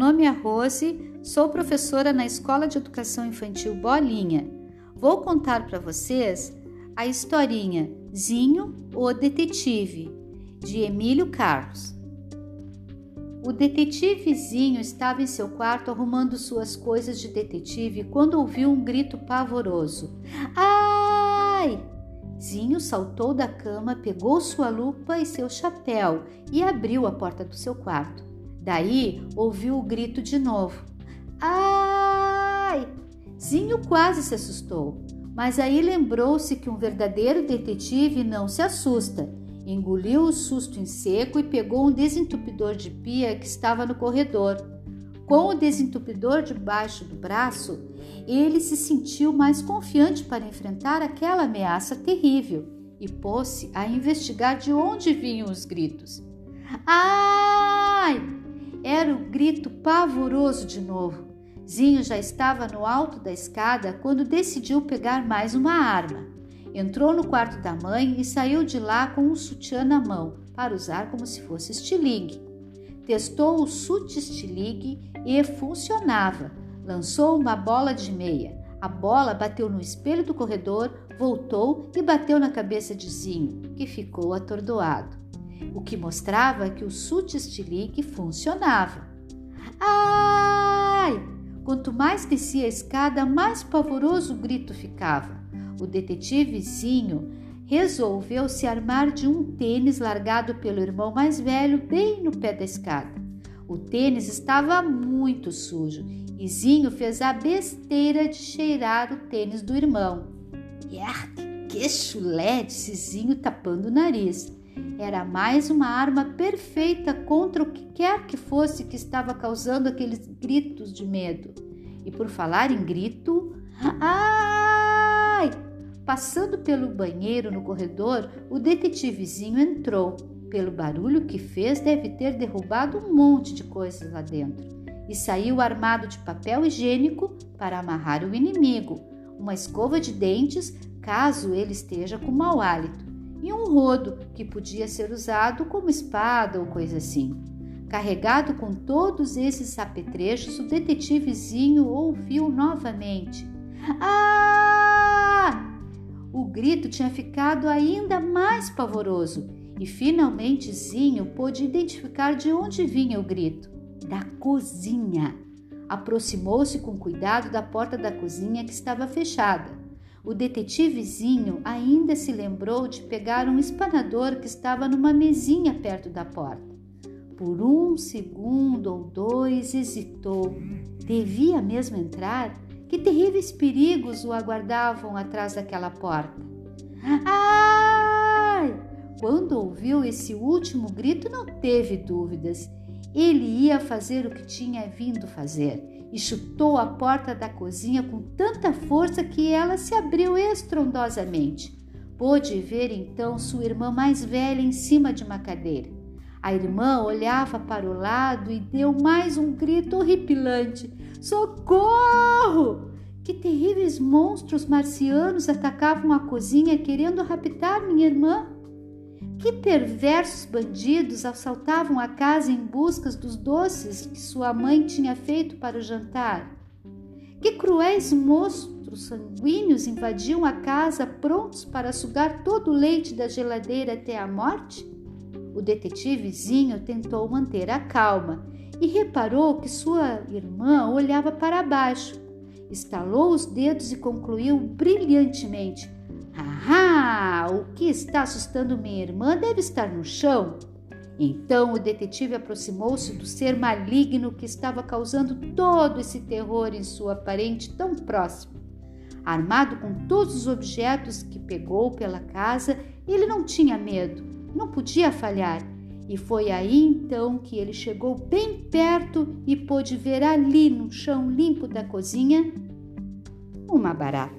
nome é Rose, sou professora na Escola de Educação Infantil Bolinha. Vou contar para vocês a historinha Zinho, o Detetive, de Emílio Carlos. O detetivezinho estava em seu quarto arrumando suas coisas de detetive quando ouviu um grito pavoroso. Ai! Zinho saltou da cama, pegou sua lupa e seu chapéu e abriu a porta do seu quarto. Daí ouviu o grito de novo. Ai! Zinho quase se assustou, mas aí lembrou-se que um verdadeiro detetive não se assusta Engoliu o susto em seco e pegou um desentupidor de pia que estava no corredor. Com o desentupidor debaixo do braço, ele se sentiu mais confiante para enfrentar aquela ameaça terrível e pôs-se a investigar de onde vinham os gritos. Ai! Era o grito pavoroso de novo. Zinho já estava no alto da escada quando decidiu pegar mais uma arma. Entrou no quarto da mãe e saiu de lá com um sutiã na mão para usar como se fosse estilingue. Testou o sutiã estilingue e funcionava. Lançou uma bola de meia. A bola bateu no espelho do corredor, voltou e bateu na cabeça de Zinho, que ficou atordoado, o que mostrava que o sutiã estilingue funcionava. Ai! Quanto mais descia a escada, mais pavoroso o grito ficava. O detetivezinho resolveu se armar de um tênis largado pelo irmão mais velho bem no pé da escada. O tênis estava muito sujo e Zinho fez a besteira de cheirar o tênis do irmão. que chulé, disse Zinho tapando o nariz. Era mais uma arma perfeita contra o que quer que fosse que estava causando aqueles gritos de medo. E por falar em grito, ai! Passando pelo banheiro no corredor, o detetivezinho entrou. Pelo barulho que fez, deve ter derrubado um monte de coisas lá dentro. E saiu armado de papel higiênico para amarrar o inimigo, uma escova de dentes, caso ele esteja com mau hálito, e um rodo que podia ser usado como espada ou coisa assim. Carregado com todos esses apetrechos, o detetivezinho ouviu novamente: Ah! O grito tinha ficado ainda mais pavoroso e finalmente Zinho pôde identificar de onde vinha o grito: da cozinha. Aproximou-se com cuidado da porta da cozinha que estava fechada. O detetivezinho ainda se lembrou de pegar um espanador que estava numa mesinha perto da porta. Por um segundo ou dois hesitou. Devia mesmo entrar? Que terríveis perigos o aguardavam atrás daquela porta. Ai! Quando ouviu esse último grito, não teve dúvidas. Ele ia fazer o que tinha vindo fazer e chutou a porta da cozinha com tanta força que ela se abriu estrondosamente. Pôde ver então sua irmã mais velha em cima de uma cadeira. A irmã olhava para o lado e deu mais um grito horripilante. Socorro! Que terríveis monstros marcianos atacavam a cozinha querendo raptar minha irmã? Que perversos bandidos assaltavam a casa em busca dos doces que sua mãe tinha feito para o jantar? Que cruéis monstros sanguíneos invadiam a casa prontos para sugar todo o leite da geladeira até a morte? O detetivezinho tentou manter a calma e reparou que sua irmã olhava para baixo. Estalou os dedos e concluiu brilhantemente: Ah, o que está assustando minha irmã deve estar no chão. Então o detetive aproximou-se do ser maligno que estava causando todo esse terror em sua parente tão próxima. Armado com todos os objetos que pegou pela casa, ele não tinha medo, não podia falhar e foi aí então que ele chegou bem perto e pôde ver ali no chão limpo da cozinha uma barata.